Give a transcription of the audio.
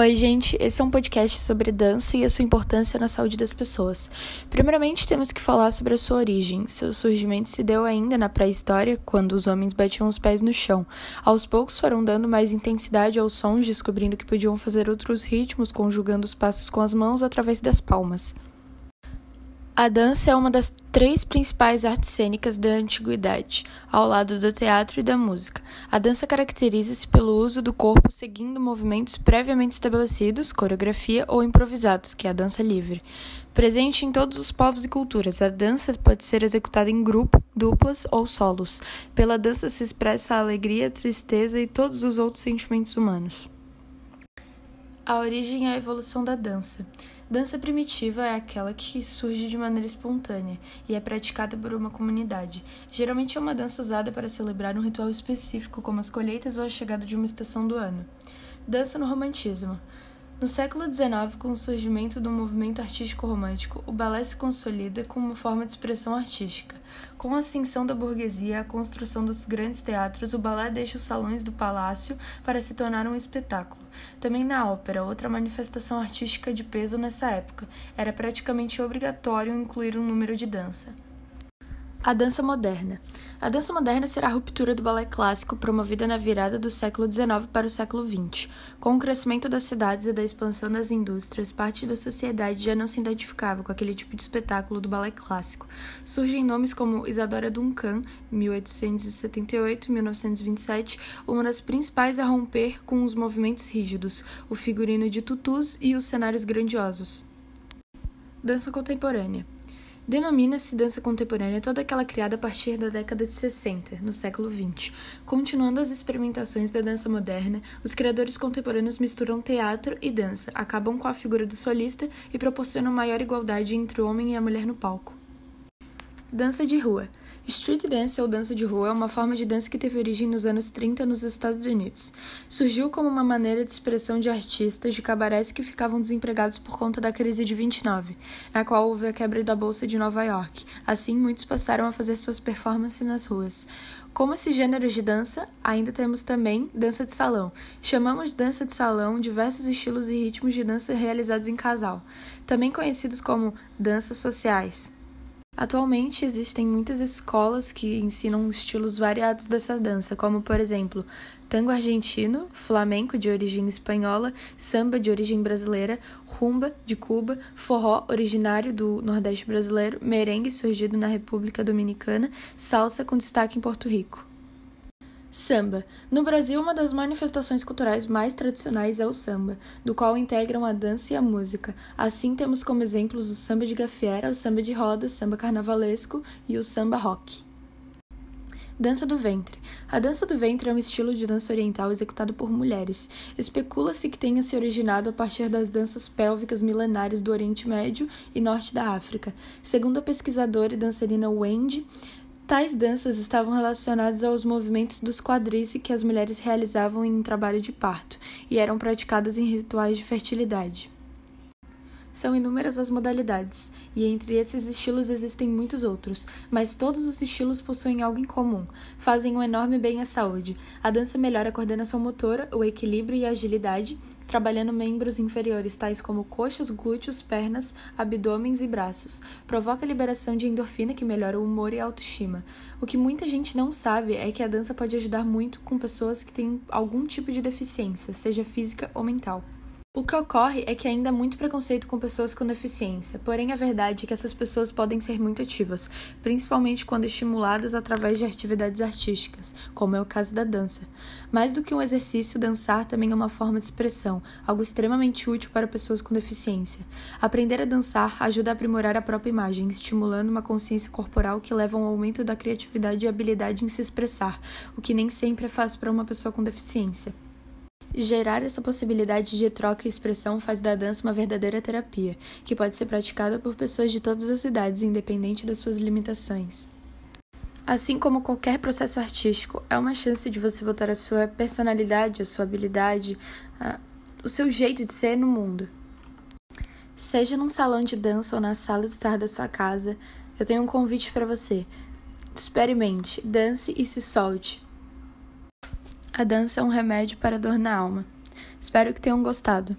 Oi, gente. Esse é um podcast sobre dança e a sua importância na saúde das pessoas. Primeiramente, temos que falar sobre a sua origem. Seu surgimento se deu ainda na pré-história, quando os homens batiam os pés no chão. Aos poucos foram dando mais intensidade aos sons, descobrindo que podiam fazer outros ritmos, conjugando os passos com as mãos através das palmas. A dança é uma das três principais artes cênicas da antiguidade, ao lado do teatro e da música. A dança caracteriza-se pelo uso do corpo seguindo movimentos previamente estabelecidos, coreografia ou improvisados, que é a dança livre. Presente em todos os povos e culturas, a dança pode ser executada em grupo, duplas ou solos. Pela dança se expressa a alegria, a tristeza e todos os outros sentimentos humanos. A origem e a evolução da dança. Dança primitiva é aquela que surge de maneira espontânea e é praticada por uma comunidade. Geralmente é uma dança usada para celebrar um ritual específico, como as colheitas ou a chegada de uma estação do ano. Dança no romantismo. No século XIX, com o surgimento do movimento artístico romântico, o balé se consolida como uma forma de expressão artística. Com a ascensão da burguesia e a construção dos grandes teatros, o balé deixa os salões do palácio para se tornar um espetáculo. Também na ópera, outra manifestação artística de peso nessa época, era praticamente obrigatório incluir um número de dança. A dança moderna. A dança moderna será a ruptura do balé clássico promovida na virada do século XIX para o século XX. Com o crescimento das cidades e da expansão das indústrias, parte da sociedade já não se identificava com aquele tipo de espetáculo do balé clássico. Surgem nomes como Isadora Duncan, 1878-1927, uma das principais a romper com os movimentos rígidos, o figurino de tutus e os cenários grandiosos. Dança contemporânea. Denomina-se dança contemporânea toda aquela criada a partir da década de 60, no século XX. Continuando as experimentações da dança moderna, os criadores contemporâneos misturam teatro e dança, acabam com a figura do solista e proporcionam maior igualdade entre o homem e a mulher no palco. Dança de rua. Street dance ou dança de rua é uma forma de dança que teve origem nos anos 30 nos Estados Unidos. Surgiu como uma maneira de expressão de artistas de cabarés que ficavam desempregados por conta da crise de 29, na qual houve a quebra da Bolsa de Nova York. Assim, muitos passaram a fazer suas performances nas ruas. Como esse gênero de dança, ainda temos também dança de salão. Chamamos de dança de salão diversos estilos e ritmos de dança realizados em casal, também conhecidos como danças sociais. Atualmente existem muitas escolas que ensinam estilos variados dessa dança, como por exemplo, tango argentino, flamenco de origem espanhola, samba de origem brasileira, rumba de Cuba, forró originário do Nordeste brasileiro, merengue surgido na República Dominicana, salsa com destaque em Porto Rico. Samba. No Brasil, uma das manifestações culturais mais tradicionais é o samba, do qual integram a dança e a música. Assim, temos como exemplos o samba de gafieira, o samba de roda, o samba carnavalesco e o samba rock. Dança do ventre. A dança do ventre é um estilo de dança oriental executado por mulheres. Especula-se que tenha se originado a partir das danças pélvicas milenares do Oriente Médio e Norte da África. Segundo a pesquisadora e dançarina Wendy Tais danças estavam relacionadas aos movimentos dos quadris que as mulheres realizavam em trabalho de parto e eram praticadas em rituais de fertilidade. São inúmeras as modalidades, e entre esses estilos existem muitos outros, mas todos os estilos possuem algo em comum: fazem um enorme bem à saúde. A dança melhora a coordenação motora, o equilíbrio e a agilidade, trabalhando membros inferiores tais como coxas, glúteos, pernas, abdômenes e braços. Provoca a liberação de endorfina que melhora o humor e a autoestima. O que muita gente não sabe é que a dança pode ajudar muito com pessoas que têm algum tipo de deficiência, seja física ou mental. O que ocorre é que ainda há muito preconceito com pessoas com deficiência, porém a verdade é que essas pessoas podem ser muito ativas, principalmente quando estimuladas através de atividades artísticas, como é o caso da dança. Mais do que um exercício, dançar também é uma forma de expressão, algo extremamente útil para pessoas com deficiência. Aprender a dançar ajuda a aprimorar a própria imagem, estimulando uma consciência corporal que leva a um aumento da criatividade e habilidade em se expressar, o que nem sempre é fácil para uma pessoa com deficiência. Gerar essa possibilidade de troca e expressão faz da dança uma verdadeira terapia, que pode ser praticada por pessoas de todas as idades, independente das suas limitações. Assim como qualquer processo artístico, é uma chance de você botar a sua personalidade, a sua habilidade, a... o seu jeito de ser no mundo. Seja num salão de dança ou na sala de estar da sua casa, eu tenho um convite para você. Experimente, dance e se solte. A dança é um remédio para a dor na alma. Espero que tenham gostado.